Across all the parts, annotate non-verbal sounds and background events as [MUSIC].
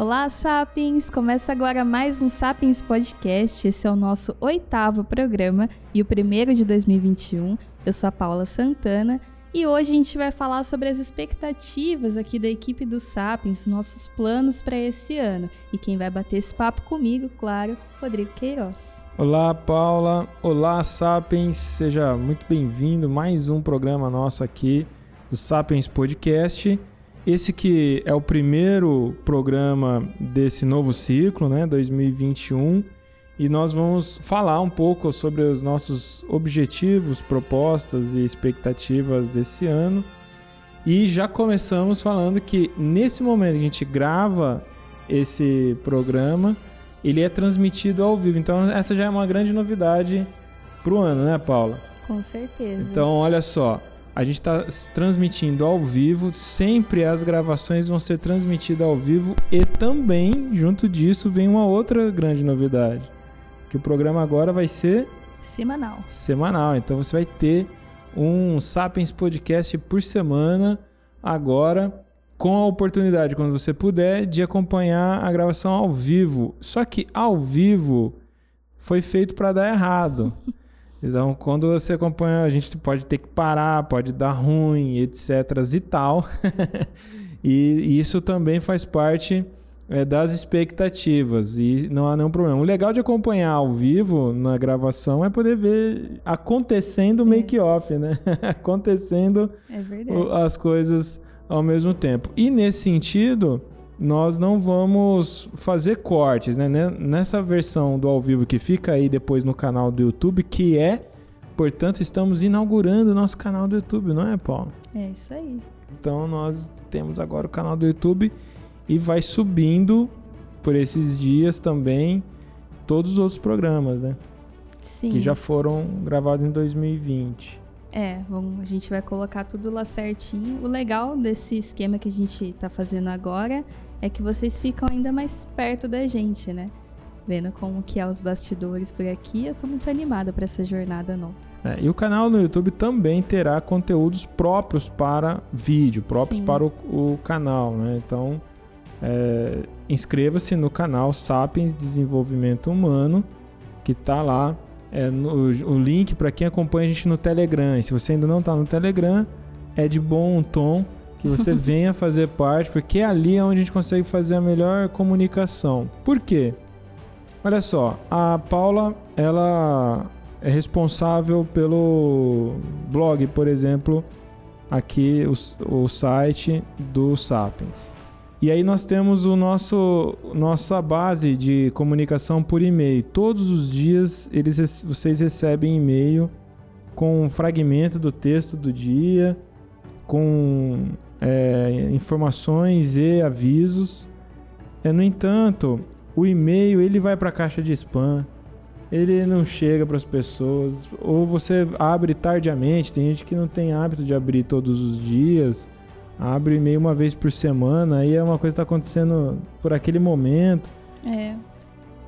Olá, Sapiens! Começa agora mais um Sapiens Podcast. Esse é o nosso oitavo programa e o primeiro de 2021. Eu sou a Paula Santana e hoje a gente vai falar sobre as expectativas aqui da equipe do Sapiens, nossos planos para esse ano. E quem vai bater esse papo comigo, claro, Rodrigo Queiroz. Olá, Paula. Olá, Sapiens. Seja muito bem-vindo. Mais um programa nosso aqui do Sapiens Podcast. Esse que é o primeiro programa desse novo ciclo, né, 2021, e nós vamos falar um pouco sobre os nossos objetivos, propostas e expectativas desse ano. E já começamos falando que nesse momento que a gente grava esse programa, ele é transmitido ao vivo. Então essa já é uma grande novidade para o ano, né, Paula? Com certeza. Então, olha só, a gente está transmitindo ao vivo, sempre as gravações vão ser transmitidas ao vivo e também, junto disso, vem uma outra grande novidade, que o programa agora vai ser semanal. Semanal, então você vai ter um Sapiens Podcast por semana agora com a oportunidade, quando você puder, de acompanhar a gravação ao vivo. Só que ao vivo foi feito para dar errado. [LAUGHS] Então, quando você acompanha, a gente pode ter que parar, pode dar ruim, etc. e tal. [LAUGHS] e isso também faz parte é, das expectativas e não há nenhum problema. O legal de acompanhar ao vivo na gravação é poder ver acontecendo o é. make-off, né? [LAUGHS] acontecendo é as coisas ao mesmo tempo. E nesse sentido, nós não vamos fazer cortes, né? Nessa versão do ao vivo que fica aí depois no canal do YouTube, que é, portanto, estamos inaugurando o nosso canal do YouTube, não é, Paulo? É isso aí. Então nós temos agora o canal do YouTube e vai subindo por esses dias também todos os outros programas, né? Sim. Que já foram gravados em 2020. É, vamos, a gente vai colocar tudo lá certinho. O legal desse esquema que a gente tá fazendo agora é que vocês ficam ainda mais perto da gente, né? Vendo como que é os bastidores por aqui, eu tô muito animada para essa jornada nova. É, e o canal no YouTube também terá conteúdos próprios para vídeo, próprios Sim. para o, o, canal, né? Então, é, inscreva-se no canal Sapiens Desenvolvimento Humano, que tá lá é, no, o link para quem acompanha a gente no Telegram. E se você ainda não está no Telegram, é de bom tom que você [LAUGHS] venha fazer parte, porque é ali é onde a gente consegue fazer a melhor comunicação. Por quê? Olha só, a Paula, ela é responsável pelo blog, por exemplo, aqui o, o site do Sapiens. E aí nós temos o nosso nossa base de comunicação por e-mail. Todos os dias eles, vocês recebem e-mail com um fragmento do texto do dia, com é, informações e avisos. É, no entanto, o e-mail ele vai para a caixa de spam, ele não chega para as pessoas, ou você abre tardiamente. Tem gente que não tem hábito de abrir todos os dias, abre e-mail uma vez por semana, aí é uma coisa que está acontecendo por aquele momento. É.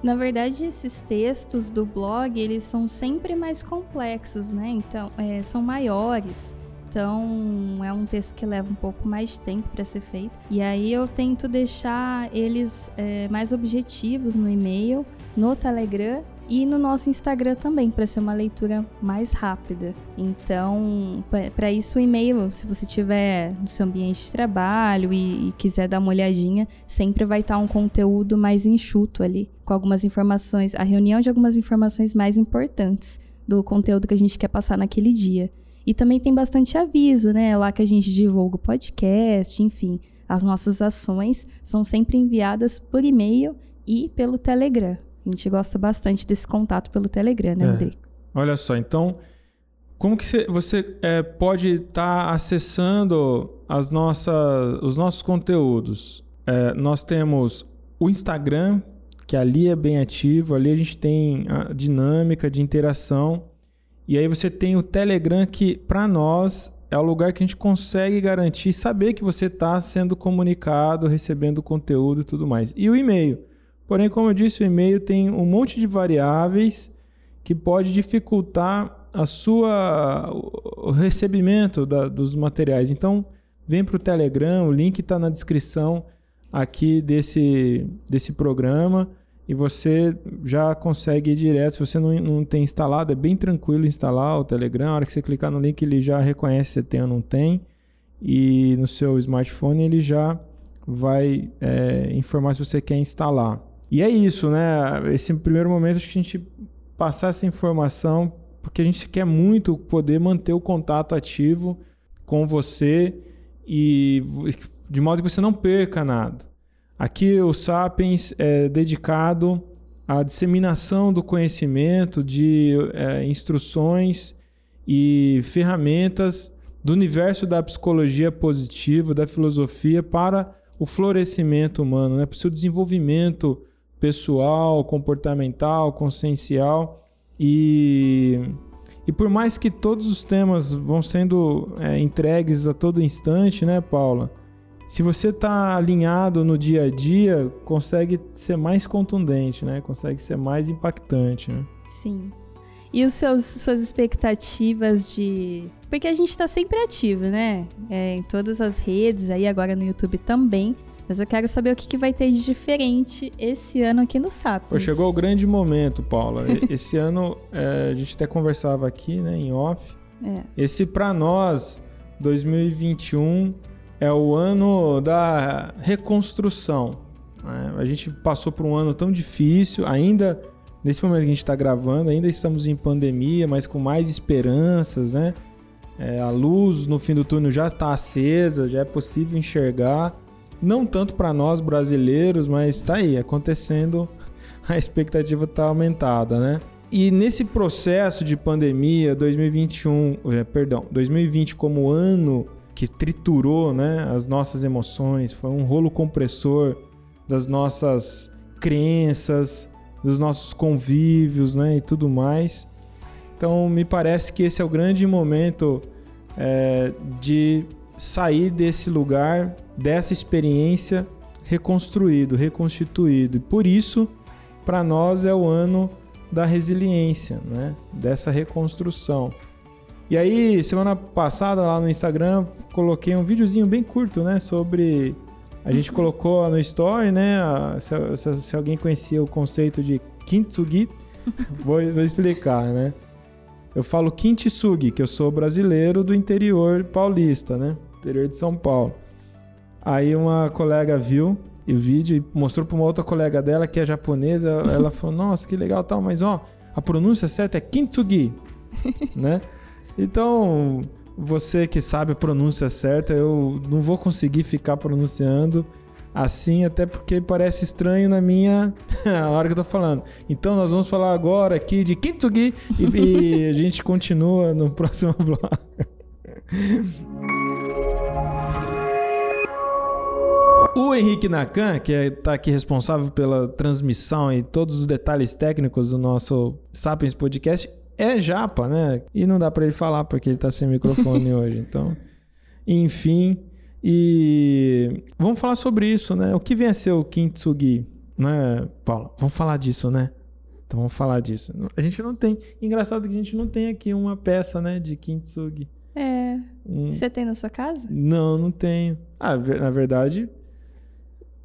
Na verdade, esses textos do blog, eles são sempre mais complexos, né? Então, é, são maiores. Então, é um texto que leva um pouco mais de tempo para ser feito. E aí eu tento deixar eles é, mais objetivos no e-mail, no Telegram e no nosso Instagram também, para ser uma leitura mais rápida. Então, para isso, o e-mail, se você tiver no seu ambiente de trabalho e, e quiser dar uma olhadinha, sempre vai estar tá um conteúdo mais enxuto ali, com algumas informações, a reunião de algumas informações mais importantes do conteúdo que a gente quer passar naquele dia. E também tem bastante aviso, né? É lá que a gente divulga o podcast, enfim. As nossas ações são sempre enviadas por e-mail e pelo Telegram. A gente gosta bastante desse contato pelo Telegram, né, é. Rodrigo? Olha só, então, como que você é, pode estar tá acessando as nossas, os nossos conteúdos? É, nós temos o Instagram, que ali é bem ativo, ali a gente tem a dinâmica de interação. E aí você tem o Telegram que para nós é o lugar que a gente consegue garantir saber que você está sendo comunicado, recebendo conteúdo e tudo mais. E o e-mail. Porém, como eu disse, o e-mail tem um monte de variáveis que pode dificultar a sua o recebimento da, dos materiais. Então, vem para o Telegram, o link está na descrição aqui desse, desse programa e você já consegue ir direto. Se você não, não tem instalado, é bem tranquilo instalar o Telegram. A hora que você clicar no link, ele já reconhece se tem ou não tem. E no seu smartphone ele já vai é, informar se você quer instalar. E é isso, né? Esse primeiro momento acho que a gente passar essa informação porque a gente quer muito poder manter o contato ativo com você e de modo que você não perca nada. Aqui o Sapiens é dedicado à disseminação do conhecimento, de é, instruções e ferramentas do universo da psicologia positiva, da filosofia para o florescimento humano, né? para o seu desenvolvimento pessoal, comportamental, consciencial e e por mais que todos os temas vão sendo é, entregues a todo instante, né, Paula? Se você está alinhado no dia a dia, consegue ser mais contundente, né? Consegue ser mais impactante, né? Sim. E os seus, suas expectativas de. Porque a gente está sempre ativo, né? É, em todas as redes, aí agora no YouTube também. Mas eu quero saber o que, que vai ter de diferente esse ano aqui no SAP. Chegou o grande momento, Paula. [LAUGHS] esse ano, é, a gente até conversava aqui, né, em off. É. Esse, para nós, 2021 é o ano da reconstrução. Né? A gente passou por um ano tão difícil, ainda nesse momento que a gente está gravando, ainda estamos em pandemia, mas com mais esperanças, né? É, a luz no fim do túnel já está acesa, já é possível enxergar. Não tanto para nós brasileiros, mas está aí, acontecendo, [LAUGHS] a expectativa está aumentada, né? E nesse processo de pandemia, 2021, é, perdão, 2020 como ano que triturou né, as nossas emoções, foi um rolo compressor das nossas crenças, dos nossos convívios né, e tudo mais. Então, me parece que esse é o grande momento é, de sair desse lugar, dessa experiência reconstruído, reconstituído. E por isso, para nós é o ano da resiliência, né? dessa reconstrução. E aí, semana passada lá no Instagram, coloquei um videozinho bem curto, né? Sobre. A gente uhum. colocou no story, né? Se, se, se, alguém conhecia o conceito de kintsugi, [LAUGHS] vou, vou explicar, né? Eu falo kintsugi, que eu sou brasileiro do interior paulista, né? Interior de São Paulo. Aí uma colega viu o vídeo e mostrou para uma outra colega dela que é japonesa. Ela [LAUGHS] falou: Nossa, que legal, tal, mas ó, a pronúncia certa é kintsugi, [LAUGHS] né? Então, você que sabe a pronúncia certa, eu não vou conseguir ficar pronunciando assim, até porque parece estranho na minha [LAUGHS] hora que eu tô falando. Então, nós vamos falar agora aqui de Kintsugi e, e a gente continua no próximo [LAUGHS] bloco. O Henrique Nakan, que está é, aqui responsável pela transmissão e todos os detalhes técnicos do nosso Sapiens Podcast, é japa, né? E não dá para ele falar porque ele tá sem microfone [LAUGHS] hoje. Então, enfim. E vamos falar sobre isso, né? O que vem a ser o Kintsugi, né, Paulo? Vamos falar disso, né? Então vamos falar disso. A gente não tem. Engraçado que a gente não tem aqui uma peça, né, de Kintsugi. É. Hum. Você tem na sua casa? Não, não tenho. Ah, na verdade,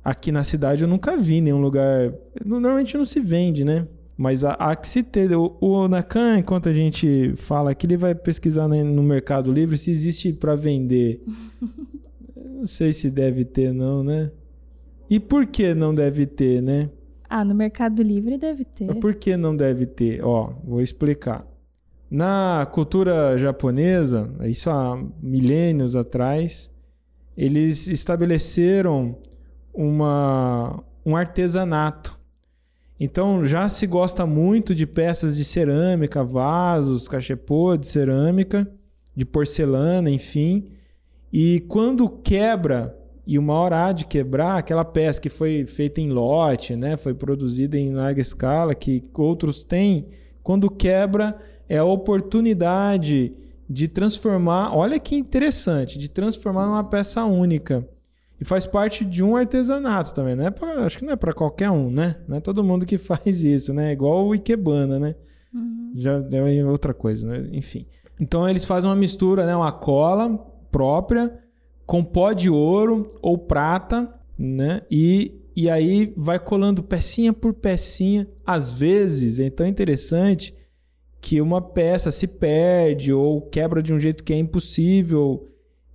aqui na cidade eu nunca vi nenhum lugar. Normalmente não se vende, né? Mas há, que se ter. O, o Nakan, enquanto a gente fala aqui, ele vai pesquisar no Mercado Livre se existe para vender. [LAUGHS] não sei se deve ter, não, né? E por que não deve ter, né? Ah, no Mercado Livre deve ter. Por que não deve ter? Ó, vou explicar. Na cultura japonesa, isso há milênios atrás, eles estabeleceram uma, um artesanato então já se gosta muito de peças de cerâmica, vasos, cachepô de cerâmica, de porcelana, enfim. E quando quebra, e uma hora há de quebrar, aquela peça que foi feita em lote, né, foi produzida em larga escala, que outros têm, quando quebra, é a oportunidade de transformar, olha que interessante, de transformar numa peça única. E faz parte de um artesanato também, né? Pra, acho que não é para qualquer um, né? Não é todo mundo que [LAUGHS] faz isso, né? Igual o Ikebana, né? Uhum. Já é outra coisa, né? Enfim. Então eles fazem uma mistura, né? Uma cola própria com pó de ouro ou prata né? E, e aí vai colando pecinha por pecinha. Às vezes, é tão interessante que uma peça se perde ou quebra de um jeito que é impossível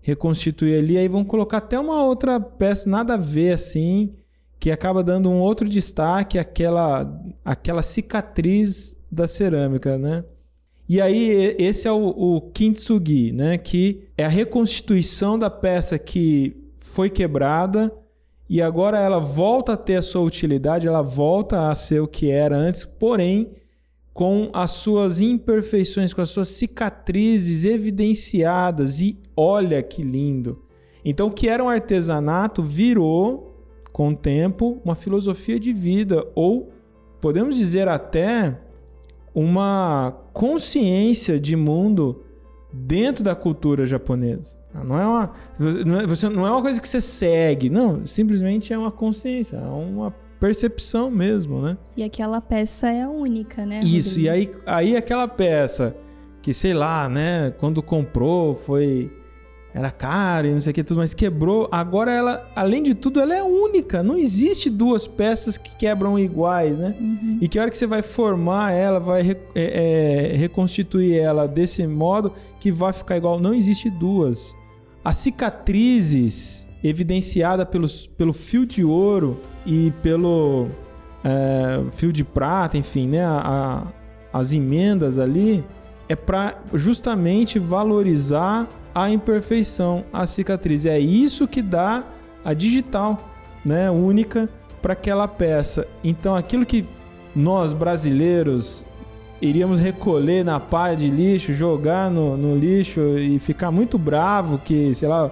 reconstituir ali, aí vão colocar até uma outra peça nada a ver assim, que acaba dando um outro destaque àquela, àquela cicatriz da cerâmica, né? E aí esse é o, o kintsugi, né? Que é a reconstituição da peça que foi quebrada e agora ela volta a ter a sua utilidade, ela volta a ser o que era antes, porém com as suas imperfeições, com as suas cicatrizes evidenciadas. E olha que lindo! Então, o que era um artesanato virou, com o tempo, uma filosofia de vida, ou podemos dizer até uma consciência de mundo dentro da cultura japonesa. Não é uma, é, você, não é uma coisa que você segue, não, simplesmente é uma consciência, é uma percepção mesmo, né? E aquela peça é única, né? Isso, Rodrigo? e aí, aí aquela peça que, sei lá, né, quando comprou foi era caro e não sei o que tudo, mas quebrou. Agora ela, além de tudo, ela é única. Não existe duas peças que quebram iguais, né? Uhum. E que hora que você vai formar ela, vai é, é, reconstituir ela desse modo que vai ficar igual. Não existe duas. As cicatrizes evidenciada pelos, pelo fio de ouro e pelo é, fio de prata, enfim, né, a, a, as emendas ali, é para justamente valorizar a imperfeição, a cicatriz. É isso que dá a digital, né, única para aquela peça. Então, aquilo que nós brasileiros iríamos recolher na pá de lixo, jogar no, no lixo e ficar muito bravo que, sei lá,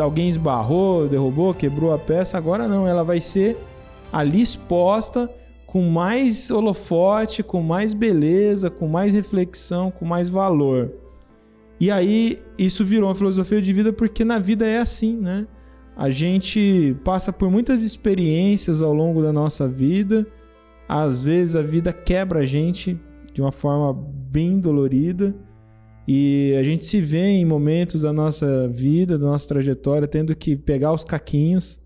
alguém esbarrou, derrubou, quebrou a peça. Agora não, ela vai ser ali exposta com mais holofote, com mais beleza, com mais reflexão, com mais valor. E aí isso virou uma filosofia de vida porque na vida é assim, né? A gente passa por muitas experiências ao longo da nossa vida. Às vezes a vida quebra a gente de uma forma bem dolorida e a gente se vê em momentos da nossa vida, da nossa trajetória, tendo que pegar os caquinhos,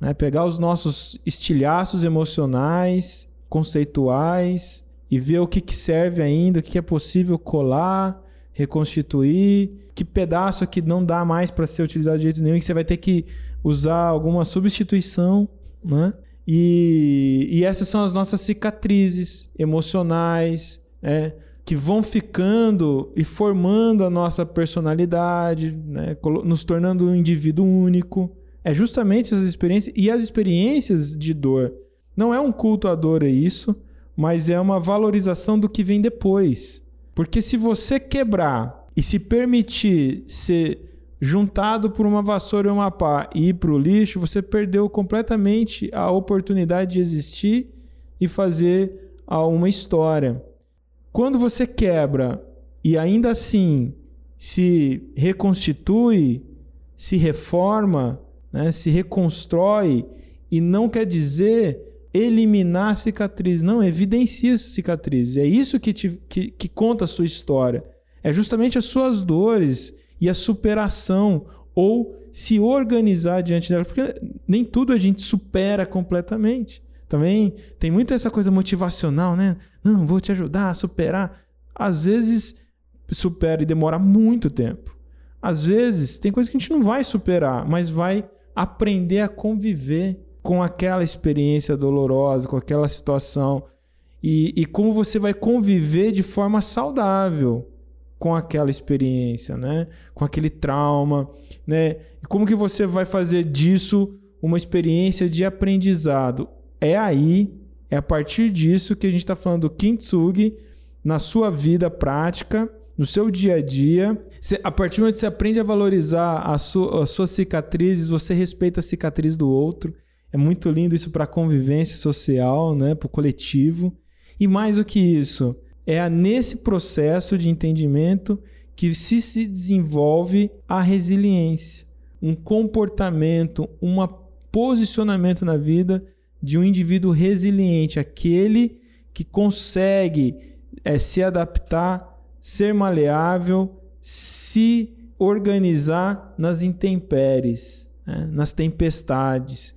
né? pegar os nossos estilhaços emocionais, conceituais, e ver o que, que serve ainda, o que, que é possível colar, reconstituir, que pedaço que não dá mais para ser utilizado de jeito nenhum, que você vai ter que usar alguma substituição, né? E, e essas são as nossas cicatrizes emocionais, é, que vão ficando e formando a nossa personalidade, né? nos tornando um indivíduo único. É justamente essas experiências e as experiências de dor. Não é um culto à dor, é isso, mas é uma valorização do que vem depois. Porque se você quebrar e se permitir ser juntado por uma vassoura e uma pá e ir para o lixo, você perdeu completamente a oportunidade de existir e fazer uma história. Quando você quebra e ainda assim se reconstitui, se reforma, né, se reconstrói, e não quer dizer eliminar cicatriz, não, evidencia cicatrizes. É isso que, te, que, que conta a sua história. É justamente as suas dores e a superação, ou se organizar diante dela, porque nem tudo a gente supera completamente. Também tem muito essa coisa motivacional, né? Não, vou te ajudar a superar. Às vezes supera e demora muito tempo. Às vezes tem coisa que a gente não vai superar, mas vai aprender a conviver com aquela experiência dolorosa, com aquela situação. E, e como você vai conviver de forma saudável com aquela experiência, né? Com aquele trauma, né? E como que você vai fazer disso uma experiência de aprendizado? É aí é a partir disso que a gente está falando do kintsugi na sua vida prática, no seu dia a dia. Você, a partir do momento que você aprende a valorizar a sua, as suas cicatrizes, você respeita a cicatriz do outro. É muito lindo isso para a convivência social, né? para o coletivo. E mais do que isso, é nesse processo de entendimento que se, se desenvolve a resiliência, um comportamento, um posicionamento na vida de um indivíduo resiliente, aquele que consegue é, se adaptar, ser maleável, se organizar nas intempéries, né? nas tempestades,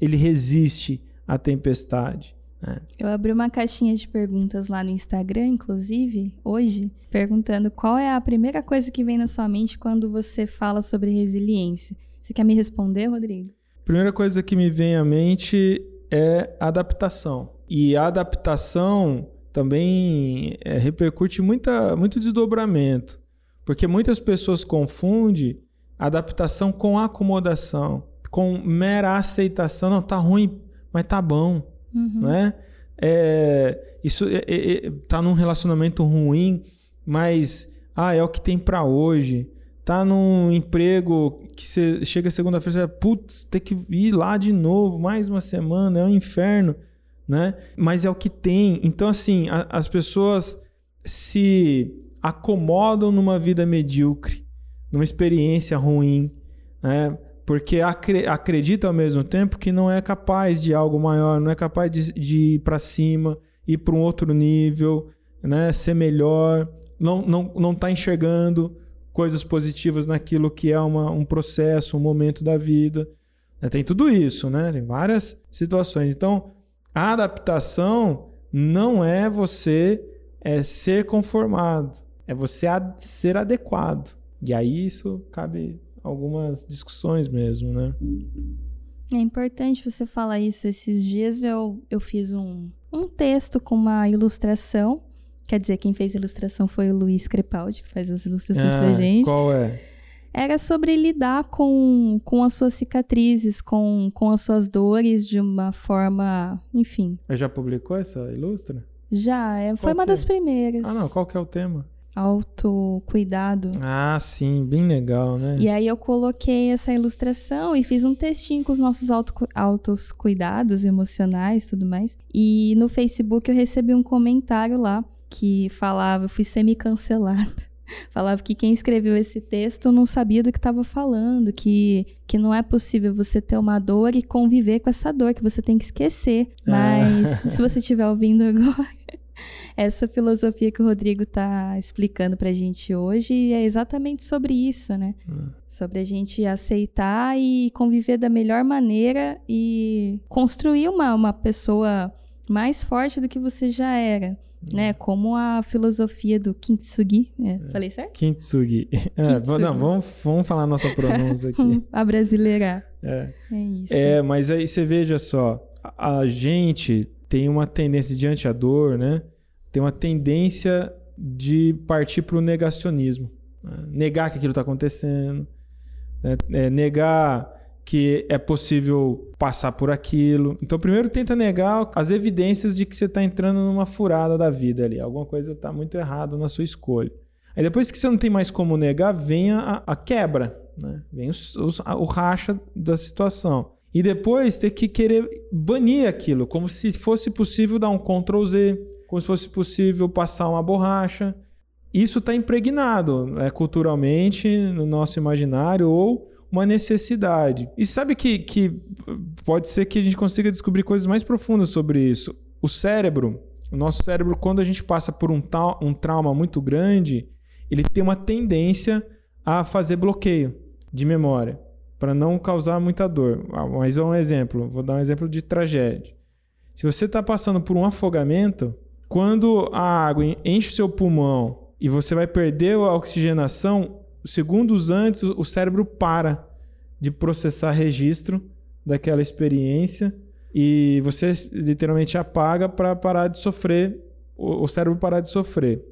ele resiste à tempestade. Né? Eu abri uma caixinha de perguntas lá no Instagram, inclusive, hoje, perguntando qual é a primeira coisa que vem na sua mente quando você fala sobre resiliência. Você quer me responder, Rodrigo? Primeira coisa que me vem à mente é adaptação. E a adaptação também é, repercute muita, muito desdobramento. Porque muitas pessoas confundem adaptação com acomodação, com mera aceitação. Não, tá ruim, mas tá bom. Uhum. Né? É, isso é, é, é, tá num relacionamento ruim, mas ah, é o que tem para hoje. Tá num emprego que você chega segunda-feira e putz, tem que ir lá de novo, mais uma semana, é um inferno, né? Mas é o que tem. Então, assim, a, as pessoas se acomodam numa vida medíocre, numa experiência ruim, né? Porque acredita ao mesmo tempo que não é capaz de algo maior, não é capaz de, de ir para cima, ir para um outro nível, né? ser melhor, não está não, não tá enxergando coisas positivas naquilo que é uma, um processo, um momento da vida. Né? Tem tudo isso, né? tem várias situações. Então, a adaptação não é você é ser conformado, é você ad ser adequado. E aí isso cabe algumas discussões mesmo, né? É importante você falar isso. Esses dias eu, eu fiz um, um texto com uma ilustração. Quer dizer, quem fez a ilustração foi o Luiz Crepaldi, que faz as ilustrações ah, pra gente. Qual é? Era sobre lidar com, com as suas cicatrizes, com, com as suas dores de uma forma, enfim. Já publicou essa ilustra? Já, é, foi uma é? das primeiras. Ah, não, qual que é o tema? Autocuidado. Ah, sim, bem legal, né? E aí eu coloquei essa ilustração e fiz um textinho com os nossos auto, autos cuidados emocionais e tudo mais. E no Facebook eu recebi um comentário lá que falava, eu fui semi-cancelada. [LAUGHS] falava que quem escreveu esse texto não sabia do que estava falando, que, que não é possível você ter uma dor e conviver com essa dor, que você tem que esquecer. Ah. Mas ah. se você estiver ouvindo agora, [LAUGHS] essa filosofia que o Rodrigo está explicando para a gente hoje é exatamente sobre isso, né? Hum. Sobre a gente aceitar e conviver da melhor maneira e construir uma, uma pessoa mais forte do que você já era. Hum. Né, como a filosofia do Kintsugi. É, é. Falei certo? Kintsugi. [LAUGHS] É, não, vamos, vamos falar a nossa pronúncia aqui. [LAUGHS] a brasileira. É. é isso. É, mas aí você veja só, a gente tem uma tendência diante a dor, né? tem uma tendência de partir para o negacionismo. Né? Negar que aquilo está acontecendo, né? é, negar que é possível passar por aquilo. Então, primeiro tenta negar as evidências de que você está entrando numa furada da vida ali. Alguma coisa está muito errada na sua escolha. Aí depois que você não tem mais como negar, vem a, a quebra, né? vem a, o racha da situação. E depois ter que querer banir aquilo, como se fosse possível dar um Ctrl Z, como se fosse possível passar uma borracha. Isso está impregnado né, culturalmente no nosso imaginário ou uma necessidade. E sabe que, que pode ser que a gente consiga descobrir coisas mais profundas sobre isso. O cérebro, o nosso cérebro, quando a gente passa por um, ta um trauma muito grande, ele tem uma tendência a fazer bloqueio de memória para não causar muita dor. Ah, mas é um exemplo, vou dar um exemplo de tragédia. Se você está passando por um afogamento, quando a água enche o seu pulmão e você vai perder a oxigenação, segundos antes o cérebro para de processar registro daquela experiência e você literalmente apaga para parar de sofrer, o cérebro parar de sofrer.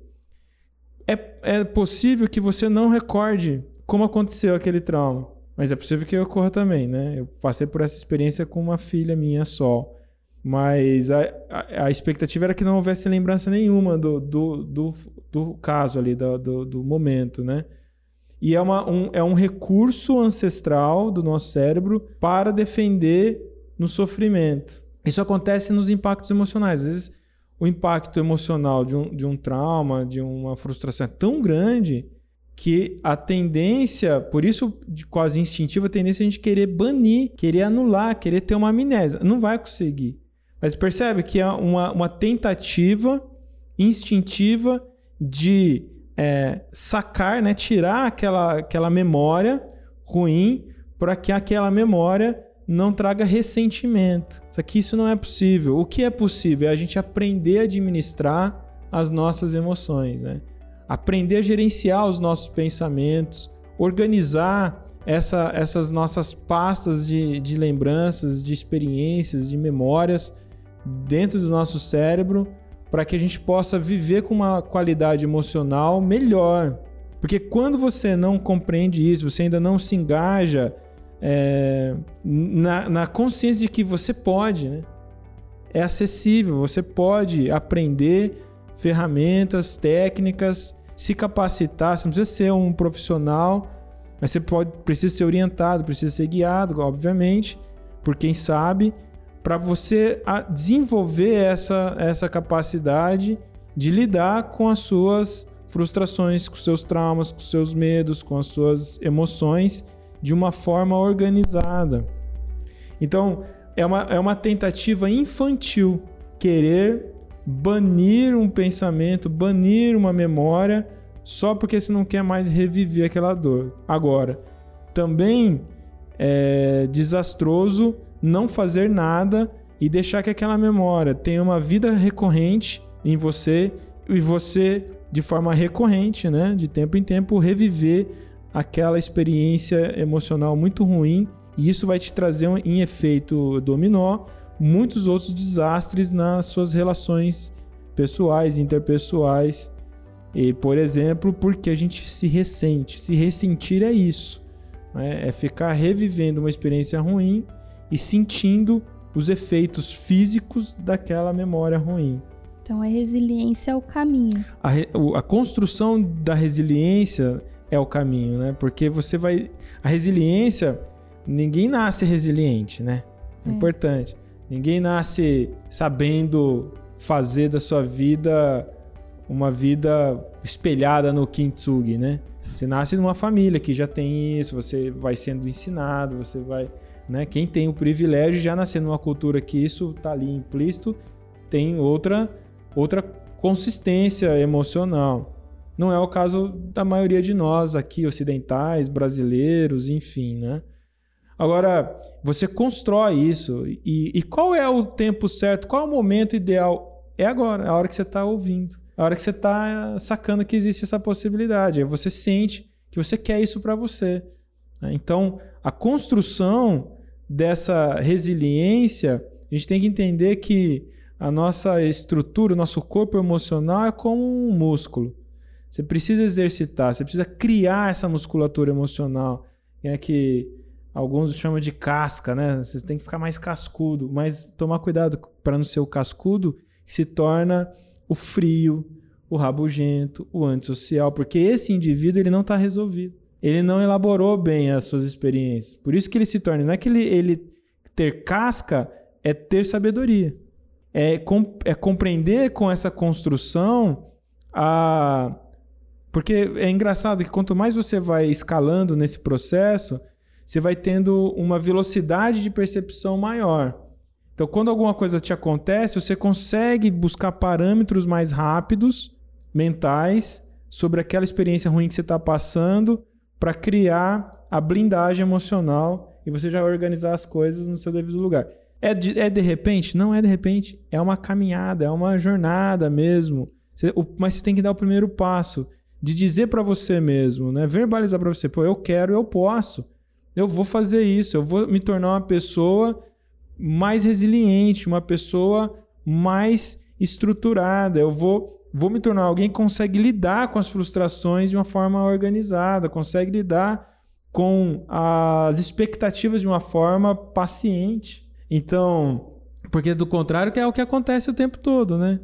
É, é possível que você não recorde como aconteceu aquele trauma, mas é possível que ocorra também, né? Eu passei por essa experiência com uma filha minha só. Mas a, a, a, expectativa era que não houvesse lembrança nenhuma do, do, do, do caso ali, do, do, do, momento, né? E é, uma, um, é um recurso ancestral do nosso cérebro para defender no sofrimento. Isso acontece nos impactos emocionais. Às vezes, o impacto emocional de um, de um trauma, de uma frustração é tão grande que a tendência, por isso quase instintiva, a tendência é a gente querer banir, querer anular, querer ter uma amnésia. Não vai conseguir. Mas percebe que é uma, uma tentativa instintiva de é, sacar, né, tirar aquela, aquela memória ruim para que aquela memória não traga ressentimento. Só que isso não é possível. O que é possível é a gente aprender a administrar as nossas emoções, né? Aprender a gerenciar os nossos pensamentos, organizar essa, essas nossas pastas de, de lembranças, de experiências, de memórias dentro do nosso cérebro para que a gente possa viver com uma qualidade emocional melhor. Porque quando você não compreende isso, você ainda não se engaja é, na, na, consciência de que você pode, né? é acessível, você pode aprender ferramentas, técnicas, se capacitar. Você não precisa ser um profissional, mas você pode, precisa ser orientado, precisa ser guiado, obviamente, por quem sabe, para você desenvolver essa, essa capacidade de lidar com as suas frustrações, com seus traumas, com seus medos, com as suas emoções de uma forma organizada. Então, é uma, é uma tentativa infantil querer banir um pensamento, banir uma memória, só porque você não quer mais reviver aquela dor. Agora, também é desastroso não fazer nada e deixar que aquela memória tenha uma vida recorrente em você e você, de forma recorrente, né, de tempo em tempo, reviver aquela experiência emocional muito ruim e isso vai te trazer um, em efeito dominó muitos outros desastres nas suas relações pessoais, interpessoais. E, por exemplo, porque a gente se ressente. Se ressentir é isso. Né? É ficar revivendo uma experiência ruim e sentindo os efeitos físicos daquela memória ruim. Então a resiliência é o caminho. A, a construção da resiliência é o caminho, né? Porque você vai. A resiliência, ninguém nasce resiliente, né? É. Importante. Ninguém nasce sabendo fazer da sua vida uma vida espelhada no kintsugi, né? Você nasce numa família que já tem isso, você vai sendo ensinado, você vai, né? Quem tem o privilégio já nascer numa cultura que isso tá ali implícito, tem outra outra consistência emocional. Não é o caso da maioria de nós aqui ocidentais, brasileiros, enfim, né? Agora, você constrói isso. E, e, qual é o tempo certo? Qual é o momento ideal? É agora, é a hora que você está ouvindo. É a hora que você está sacando que existe essa possibilidade. Você sente que você quer isso para você. Né? Então, a construção dessa resiliência, a gente tem que entender que a nossa estrutura, o nosso corpo emocional é como um músculo. Você precisa exercitar, você precisa criar essa musculatura emocional. É que Alguns chamam de casca, né? Você tem que ficar mais cascudo, mas tomar cuidado para não ser o cascudo se torna o frio, o rabugento, o antissocial, porque esse indivíduo ele não está resolvido. Ele não elaborou bem as suas experiências. Por isso que ele se torna. Não é que ele, ele ter casca é ter sabedoria. É, é compreender com essa construção a. Porque é engraçado que quanto mais você vai escalando nesse processo, você vai tendo uma velocidade de percepção maior. Então, quando alguma coisa te acontece, você consegue buscar parâmetros mais rápidos, mentais, sobre aquela experiência ruim que você está passando, para criar a blindagem emocional e você já organizar as coisas no seu devido lugar. É de, é de repente? Não é de repente. É uma caminhada, é uma jornada mesmo. Você, o, mas você tem que dar o primeiro passo de dizer para você mesmo, né? verbalizar para você: pô, eu quero, eu posso. Eu vou fazer isso, eu vou me tornar uma pessoa mais resiliente, uma pessoa mais estruturada. Eu vou, vou me tornar alguém que consegue lidar com as frustrações de uma forma organizada, consegue lidar com as expectativas de uma forma paciente. Então, porque do contrário que é o que acontece o tempo todo, né?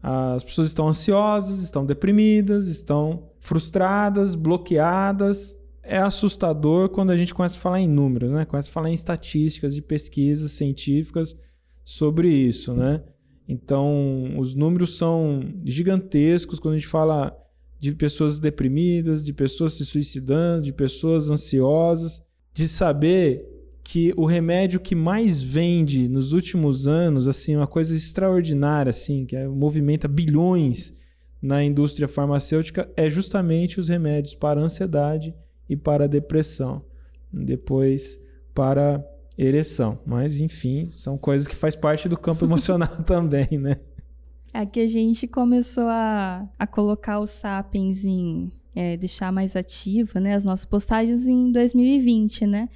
As pessoas estão ansiosas, estão deprimidas, estão frustradas, bloqueadas, é assustador quando a gente começa a falar em números, né? Começa a falar em estatísticas e pesquisas científicas sobre isso, né? Então, os números são gigantescos quando a gente fala de pessoas deprimidas, de pessoas se suicidando, de pessoas ansiosas, de saber que o remédio que mais vende nos últimos anos, assim, uma coisa extraordinária, assim, que é, movimenta bilhões na indústria farmacêutica, é justamente os remédios para ansiedade e para depressão. Depois, para ereção. Mas, enfim, são coisas que faz parte do campo emocional [LAUGHS] também, né? É que a gente começou a, a colocar os sapiens em. É, deixar mais ativa, né? As nossas postagens em 2020, né?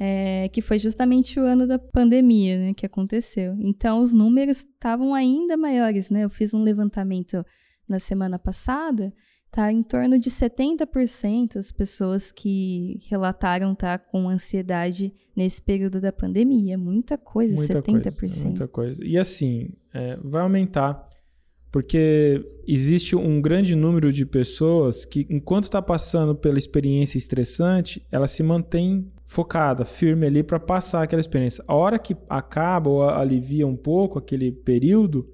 É, que foi justamente o ano da pandemia, né? Que aconteceu. Então, os números estavam ainda maiores, né? Eu fiz um levantamento na semana passada tá em torno de 70% as pessoas que relataram tá com ansiedade nesse período da pandemia. Muita coisa, muita 70%. Coisa, muita coisa. E assim, é, vai aumentar, porque existe um grande número de pessoas que, enquanto está passando pela experiência estressante, ela se mantém focada, firme ali para passar aquela experiência. A hora que acaba ou alivia um pouco aquele período,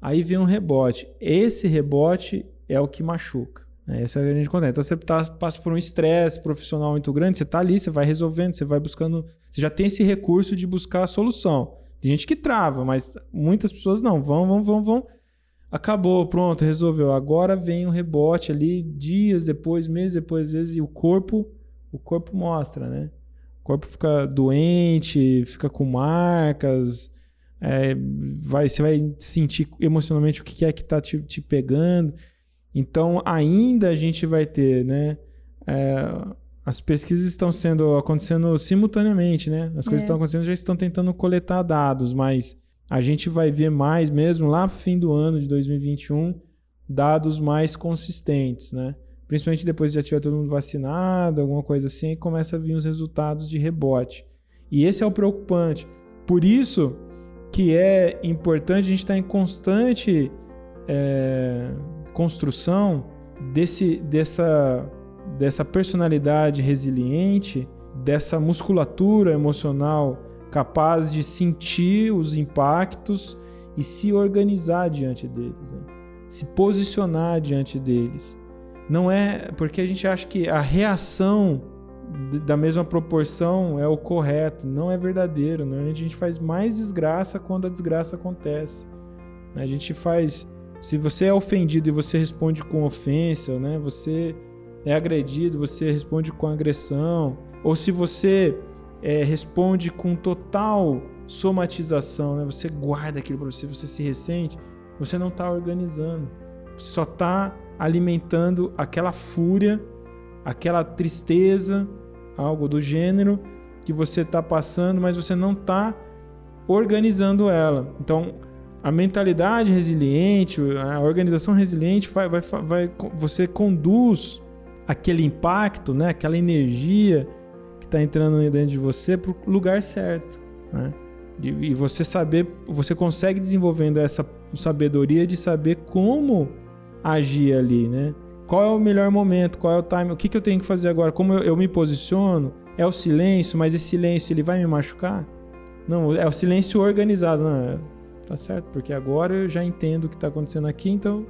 aí vem um rebote. Esse rebote é o que machuca. Né? Essa é a grande contente. Então você tá, passa por um estresse profissional muito grande, você está ali, você vai resolvendo, você vai buscando. Você já tem esse recurso de buscar a solução. Tem gente que trava, mas muitas pessoas não. Vão, vão, vão, vão. Acabou, pronto, resolveu. Agora vem um rebote ali, dias depois, meses depois, às vezes, e o corpo, o corpo mostra, né? O corpo fica doente, fica com marcas, é, vai, você vai sentir emocionalmente o que é que está te, te pegando. Então, ainda a gente vai ter, né? É, as pesquisas estão sendo acontecendo simultaneamente, né? As coisas é. estão acontecendo, já estão tentando coletar dados, mas a gente vai ver mais mesmo lá no fim do ano de 2021 dados mais consistentes, né? Principalmente depois de já tiver todo mundo vacinado, alguma coisa assim, começa a vir os resultados de rebote. E esse é o preocupante. Por isso que é importante a gente estar em constante é, construção desse, dessa, dessa personalidade resiliente, dessa musculatura emocional capaz de sentir os impactos e se organizar diante deles, né? se posicionar diante deles. Não é porque a gente acha que a reação da mesma proporção é o correto, não é verdadeiro. Normalmente a gente faz mais desgraça quando a desgraça acontece. A gente faz se você é ofendido e você responde com ofensa, né? Você é agredido, você responde com agressão, ou se você é, responde com total somatização, né? Você guarda aquilo para você, você se ressente, você não está organizando. Você só está alimentando aquela fúria, aquela tristeza, algo do gênero que você está passando, mas você não está organizando ela. Então, a mentalidade resiliente, a organização resiliente, vai, vai, vai, você conduz aquele impacto, né, aquela energia que está entrando dentro de você para o lugar certo. Né? E você saber, você consegue desenvolvendo essa sabedoria de saber como agir ali, né? Qual é o melhor momento? Qual é o time? O que, que eu tenho que fazer agora? Como eu, eu me posiciono? É o silêncio, mas esse silêncio ele vai me machucar? Não, é o silêncio organizado. Não, é tá certo? Porque agora eu já entendo o que está acontecendo aqui, então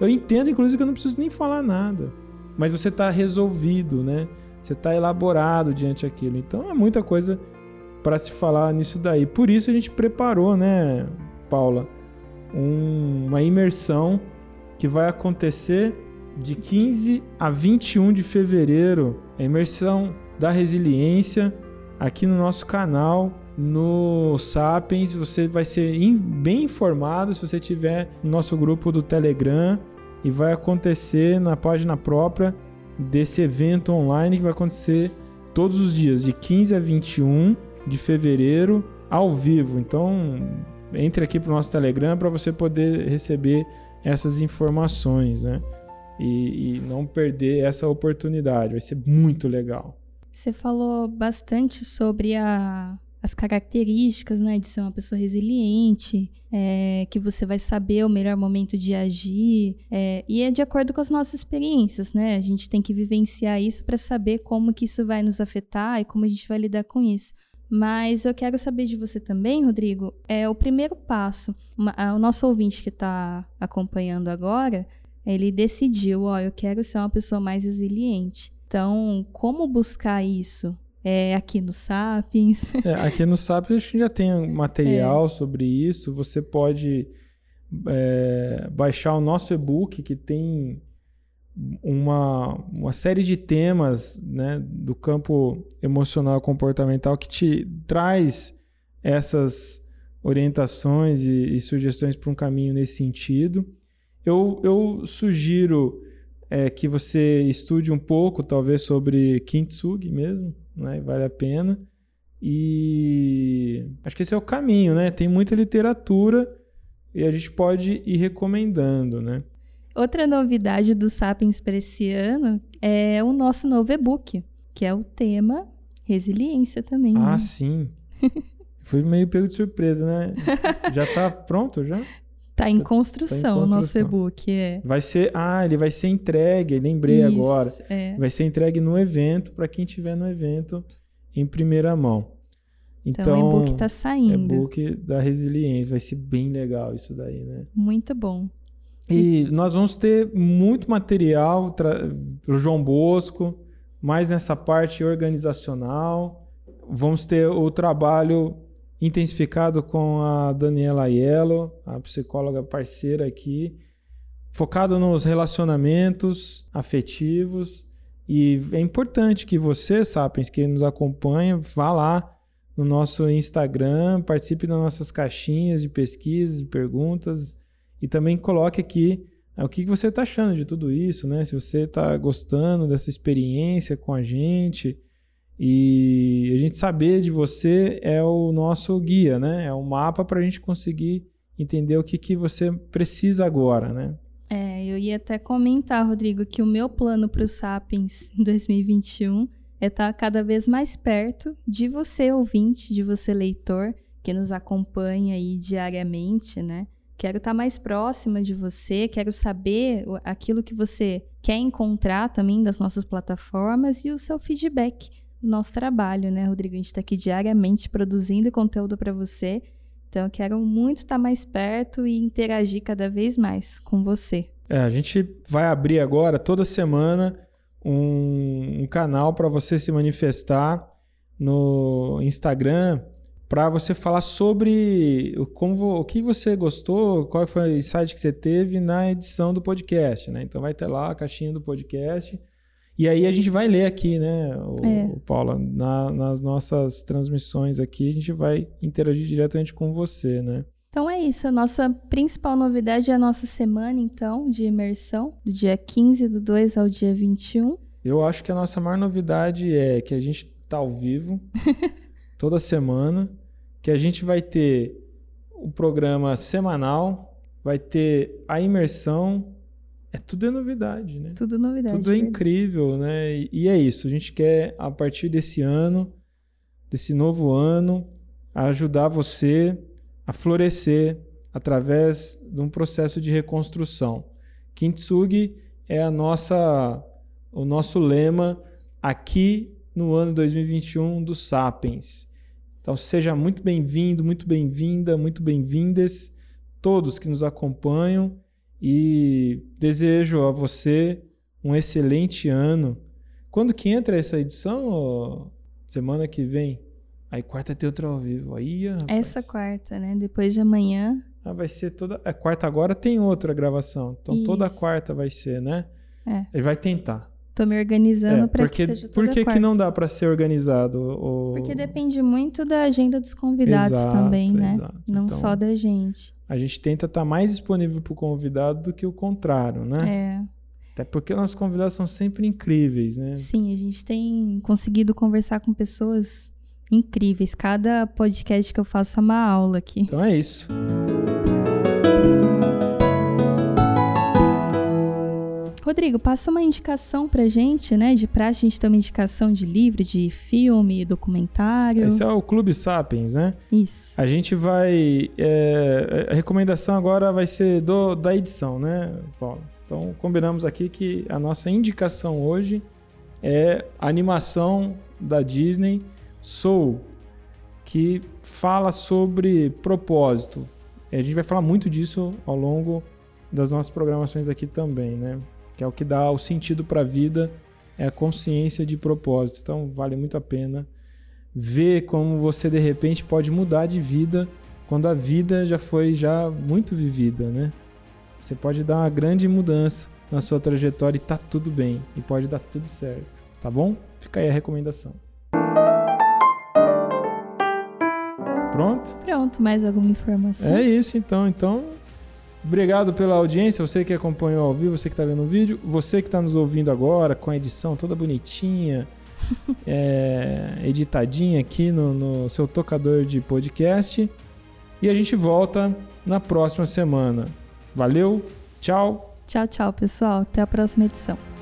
eu entendo, inclusive, que eu não preciso nem falar nada. Mas você está resolvido, né? Você está elaborado diante daquilo. Então é muita coisa para se falar nisso daí. Por isso a gente preparou, né, Paula, um, uma imersão que vai acontecer de 15 a 21 de fevereiro. A imersão da resiliência aqui no nosso canal no Sapiens. Você vai ser bem informado se você tiver no nosso grupo do Telegram e vai acontecer na página própria desse evento online que vai acontecer todos os dias, de 15 a 21 de fevereiro, ao vivo. Então, entre aqui para o nosso Telegram para você poder receber essas informações, né? E, e, não perder essa oportunidade. Vai ser muito legal. Você falou bastante sobre a, as características, né, de ser uma pessoa resiliente, é, que você vai saber o melhor momento de agir, é, e é de acordo com as nossas experiências, né? A gente tem que vivenciar isso para saber como que isso vai nos afetar e como a gente vai lidar com isso. Mas eu quero saber de você também, Rodrigo, é o primeiro passo. Uma, a, o nosso ouvinte que está acompanhando agora, ele decidiu, ó, eu quero ser uma pessoa mais resiliente. Então, como buscar isso? É, aqui no Sapiens. [LAUGHS] É, aqui no Sapiens a gente já tem material é. sobre isso. Você pode é, baixar o nosso e-book que tem uma, uma série de temas né, do campo emocional comportamental que te traz essas orientações e, e sugestões para um caminho nesse sentido. Eu, eu sugiro é, que você estude um pouco, talvez, sobre Kintsugi mesmo, né? vale a pena. E acho que esse é o caminho, né? Tem muita literatura e a gente pode ir recomendando, né? Outra novidade do Sapiens para esse ano é o nosso novo e-book, que é o tema resiliência também. Ah, né? sim. Fui meio pego de surpresa, né? [LAUGHS] já tá pronto já? Tá em, construção, tá o nosso e-book, é. Vai ser, ah, ele vai ser entregue, lembrei Isso, agora. É. Vai ser entregue no evento para quem estiver no evento em primeira mão. Então, então o e-book tá saindo. E-book da resiliência, vai ser bem legal isso daí, né? Muito bom. E nós vamos ter muito material pelo João Bosco, mais nessa parte organizacional. Vamos ter o trabalho intensificado com a Daniela Aiello, a psicóloga parceira aqui, focado nos relacionamentos afetivos. E é importante que você, Sapiens, que nos acompanha, vá lá no nosso Instagram, participe das nossas caixinhas de pesquisas, de perguntas e também coloque aqui é, o que você está achando de tudo isso, né? Se você está gostando dessa experiência com a gente, e a gente saber de você é o nosso guia, né? É o mapa para a gente conseguir entender o que, que você precisa agora, né? É, eu ia até comentar, Rodrigo, que o meu plano para o Sapiens [LAUGHS] em 2021 é estar tá cada vez mais perto de você, ouvinte, de você, leitor, que nos acompanha aí diariamente, né? Quero estar tá mais próxima de você, quero saber aquilo que você quer encontrar também das nossas plataformas e o seu feedback nosso trabalho, né, Rodrigo? A gente está aqui diariamente produzindo conteúdo para você. Então, eu quero muito estar tá mais perto e interagir cada vez mais com você. É, a gente vai abrir agora, toda semana, um, um canal para você se manifestar no Instagram para você falar sobre como, o que você gostou, qual foi o insight que você teve na edição do podcast. Né? Então vai ter lá a caixinha do podcast e aí a gente vai ler aqui, né, o, é. Paula, na, nas nossas transmissões aqui, a gente vai interagir diretamente com você, né? Então é isso, a nossa principal novidade é a nossa semana, então, de imersão, do dia 15 do 2 ao dia 21. Eu acho que a nossa maior novidade é que a gente tá ao vivo [LAUGHS] toda semana, que a gente vai ter o programa semanal, vai ter a imersão é tudo é novidade, né? Tudo novidade. Tudo é incrível, né? E, e, é isso. A gente quer, a partir desse ano, desse novo ano, ajudar você a florescer através de um processo de reconstrução. Kintsugi é a nossa, o nosso lema aqui no ano 2021 do Sapiens. Então seja muito bem-vindo, muito bem-vinda, muito bem-vindas, todos que nos acompanham e desejo a você um excelente ano. Quando que entra essa edição? Semana que vem? Aí quarta tem outra ao vivo. Aí, rapaz. Essa quarta, né? Depois de amanhã. Ah, vai ser toda. A quarta agora tem outra gravação. Então Isso. toda quarta vai ser, né? É. Ele vai tentar. Tô me organizando é, para que seja toda Por que, que não dá para ser organizado? Porque depende muito da agenda dos convidados exato, também, né? Exato. Não então, só da gente a gente tenta estar tá mais disponível para o convidado do que o contrário, né? É. Até porque nossos convidados são sempre incríveis, né? Sim, a gente tem conseguido conversar com pessoas incríveis. Cada podcast que eu faço é uma aula aqui. Então é isso. Rodrigo, passa uma indicação pra gente, né? De praxe, a gente tem uma indicação de livro, de filme, documentário. Esse é o Clube Sapiens, né? Isso. A gente vai. É, a recomendação agora vai ser do, da edição, né, Paulo? Então, combinamos aqui que a nossa indicação hoje é a animação da Disney Soul, que fala sobre propósito. A gente vai falar muito disso ao longo das nossas programações aqui também, né? Que é o que dá o sentido para a vida, é a consciência de propósito. Então, vale muito a pena ver como você de repente pode mudar de vida quando a vida já foi já muito vivida, né? Você pode dar uma grande mudança na sua trajetória e tá tudo bem. E pode dar tudo certo. Tá bom? Fica aí a recomendação. Pronto? Pronto, mais alguma informação? É isso então. Então, obrigado pela audiência, você que acompanhou ao vivo, você que está vendo o vídeo, você que está nos ouvindo agora com a edição toda bonitinha, [LAUGHS] é, editadinha aqui no, no seu tocador de podcast. E a gente volta na próxima semana. Valeu, tchau. Tchau, tchau, pessoal. Até a próxima edição.